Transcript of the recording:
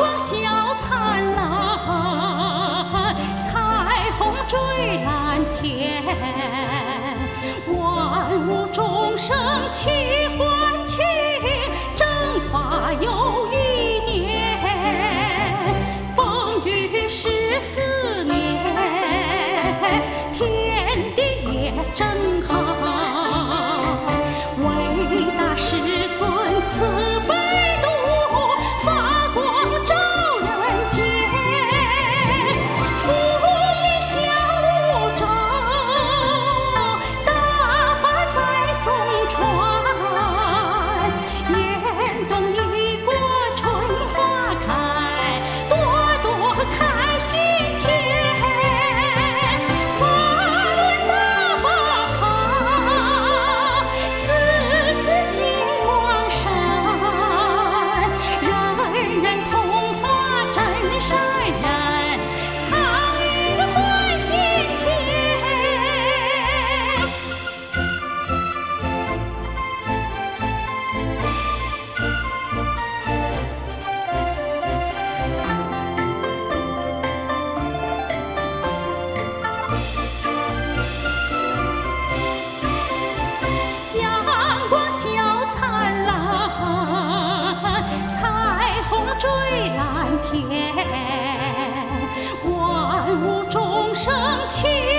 光笑灿烂，彩虹缀蓝天，万物众生齐欢庆，正法又一年，风雨十四年，天地也正好，伟大师尊慈。翠蓝天，万物众生情。